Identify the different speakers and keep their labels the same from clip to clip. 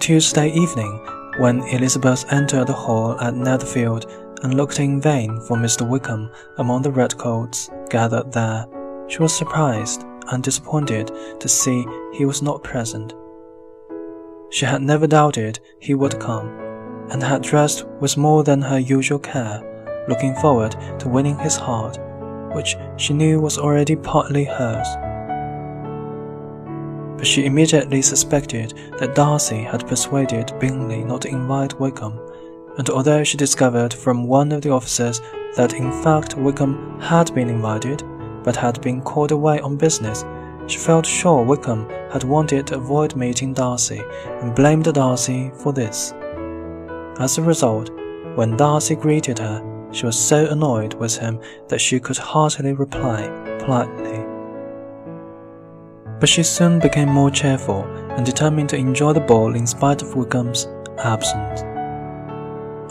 Speaker 1: Tuesday evening, when Elizabeth entered the hall at Netherfield and looked in vain for Mr. Wickham among the redcoats gathered there, she was surprised and disappointed to see he was not present. She had never doubted he would come, and had dressed with more than her usual care, looking forward to winning his heart, which she knew was already partly hers. But she immediately suspected that Darcy had persuaded Bingley not to invite Wickham, and although she discovered from one of the officers that in fact Wickham had been invited, but had been called away on business, she felt sure Wickham had wanted to avoid meeting Darcy and blamed Darcy for this. As a result, when Darcy greeted her, she was so annoyed with him that she could hardly reply politely. But she soon became more cheerful and determined to enjoy the ball in spite of Wickham's absence.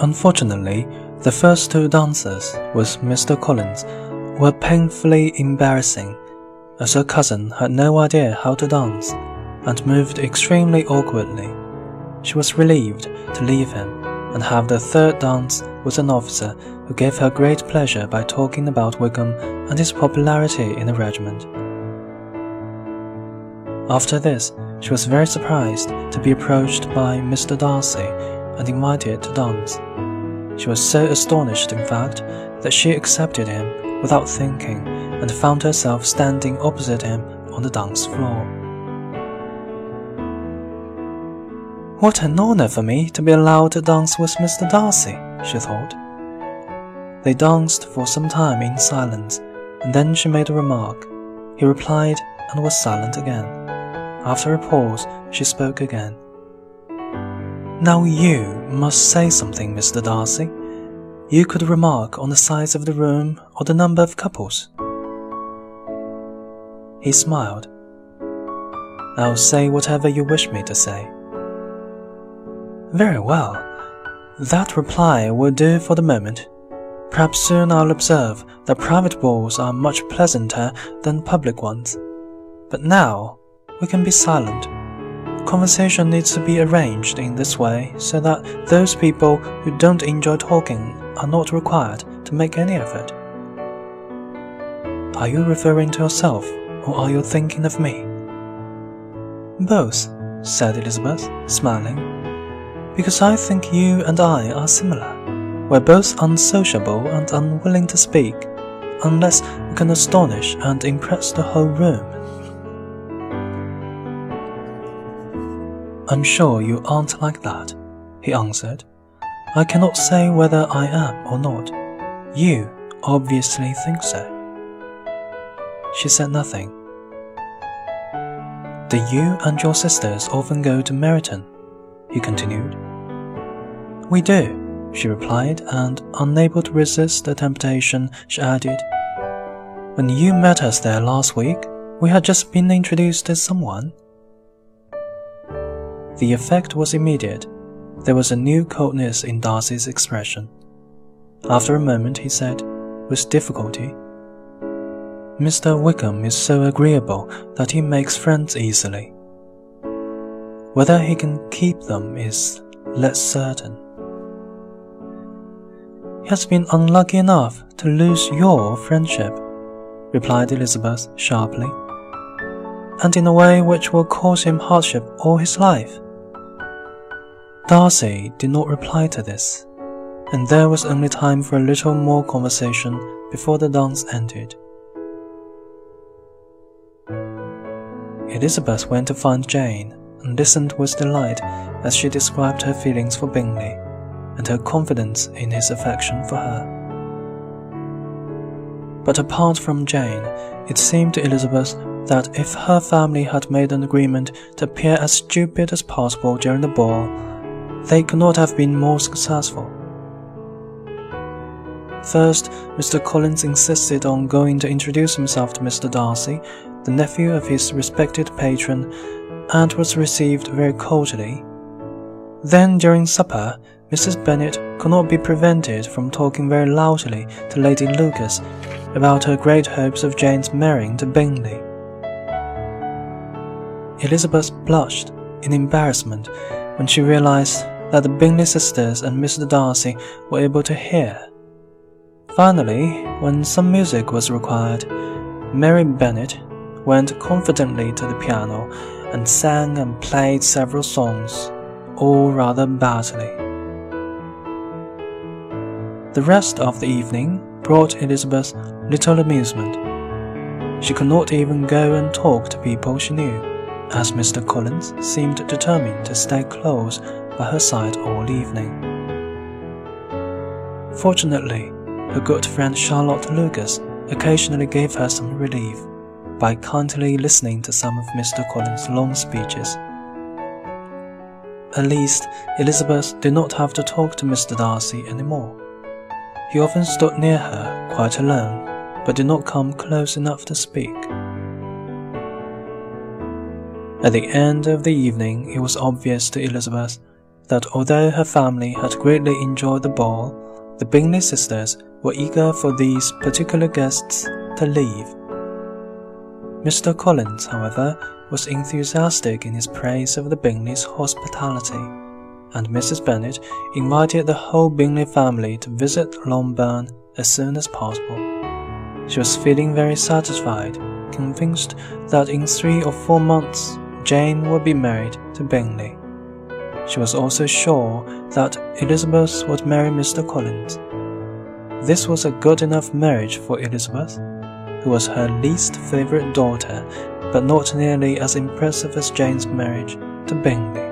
Speaker 1: Unfortunately, the first two dancers with Mr. Collins were painfully embarrassing, as her cousin had no idea how to dance and moved extremely awkwardly. She was relieved to leave him and have the third dance with an officer who gave her great pleasure by talking about Wickham and his popularity in the regiment. After this, she was very surprised to be approached by Mr. Darcy and invited to dance. She was so astonished, in fact, that she accepted him without thinking and found herself standing opposite him on the dance floor. What an honor for me to be allowed to dance with Mr. Darcy, she thought. They danced for some time in silence, and then she made a remark. He replied and was silent again. After a pause, she spoke again. Now you must say something, Mr. Darcy. You could remark on the size of the room or the number of couples. He smiled. I'll say whatever you wish me to say. Very well. That reply will do for the moment. Perhaps soon I'll observe that private balls are much pleasanter than public ones. But now we can be silent. Conversation needs to be arranged in this way so that those people who don't enjoy talking are not required to make any effort. Are you referring to yourself, or are you thinking of me? Both, said Elizabeth, smiling. Because I think you and I are similar. We're both unsociable and unwilling to speak, unless we can astonish and impress the whole room. I'm sure you aren't like that, he answered. I cannot say whether I am or not. You obviously think so. She said nothing. Do you and your sisters often go to Meryton? he continued. We do, she replied, and unable to resist the temptation, she added, When you met us there last week, we had just been introduced to someone. The effect was immediate. There was a new coldness in Darcy's expression. After a moment, he said, with difficulty, Mr. Wickham is so agreeable that he makes friends easily. Whether he can keep them is less certain. He has been unlucky enough to lose your friendship, replied Elizabeth sharply, and in a way which will cause him hardship all his life. Darcy did not reply to this, and there was only time for a little more conversation before the dance ended. Elizabeth went to find Jane and listened with delight as she described her feelings for Bingley and her confidence in his affection for her. But apart from Jane, it seemed to Elizabeth that if her family had made an agreement to appear as stupid as possible during the ball, they could not have been more successful. First, Mr. Collins insisted on going to introduce himself to Mr. Darcy, the nephew of his respected patron, and was received very cordially. Then, during supper, Mrs. Bennet could not be prevented from talking very loudly to Lady Lucas about her great hopes of Jane's marrying to Bingley. Elizabeth blushed in embarrassment when she realized that the Bingley sisters and Mr. Darcy were able to hear. Finally, when some music was required, Mary Bennet went confidently to the piano and sang and played several songs, all rather badly. The rest of the evening brought Elizabeth little amusement. She could not even go and talk to people she knew, as Mr. Collins seemed determined to stay close by her side all evening. Fortunately, her good friend Charlotte Lucas occasionally gave her some relief by kindly listening to some of Mr. Collins' long speeches. At least, Elizabeth did not have to talk to Mr. Darcy any more. He often stood near her, quite alone, but did not come close enough to speak. At the end of the evening, it was obvious to Elizabeth that although her family had greatly enjoyed the ball, the Bingley sisters were eager for these particular guests to leave. Mr. Collins, however, was enthusiastic in his praise of the Bingleys' hospitality, and Mrs. Bennet invited the whole Bingley family to visit Longbourn as soon as possible. She was feeling very satisfied, convinced that in three or four months Jane would be married to Bingley. She was also sure that Elizabeth would marry Mr. Collins. This was a good enough marriage for Elizabeth, who was her least favorite daughter, but not nearly as impressive as Jane's marriage to Bingley.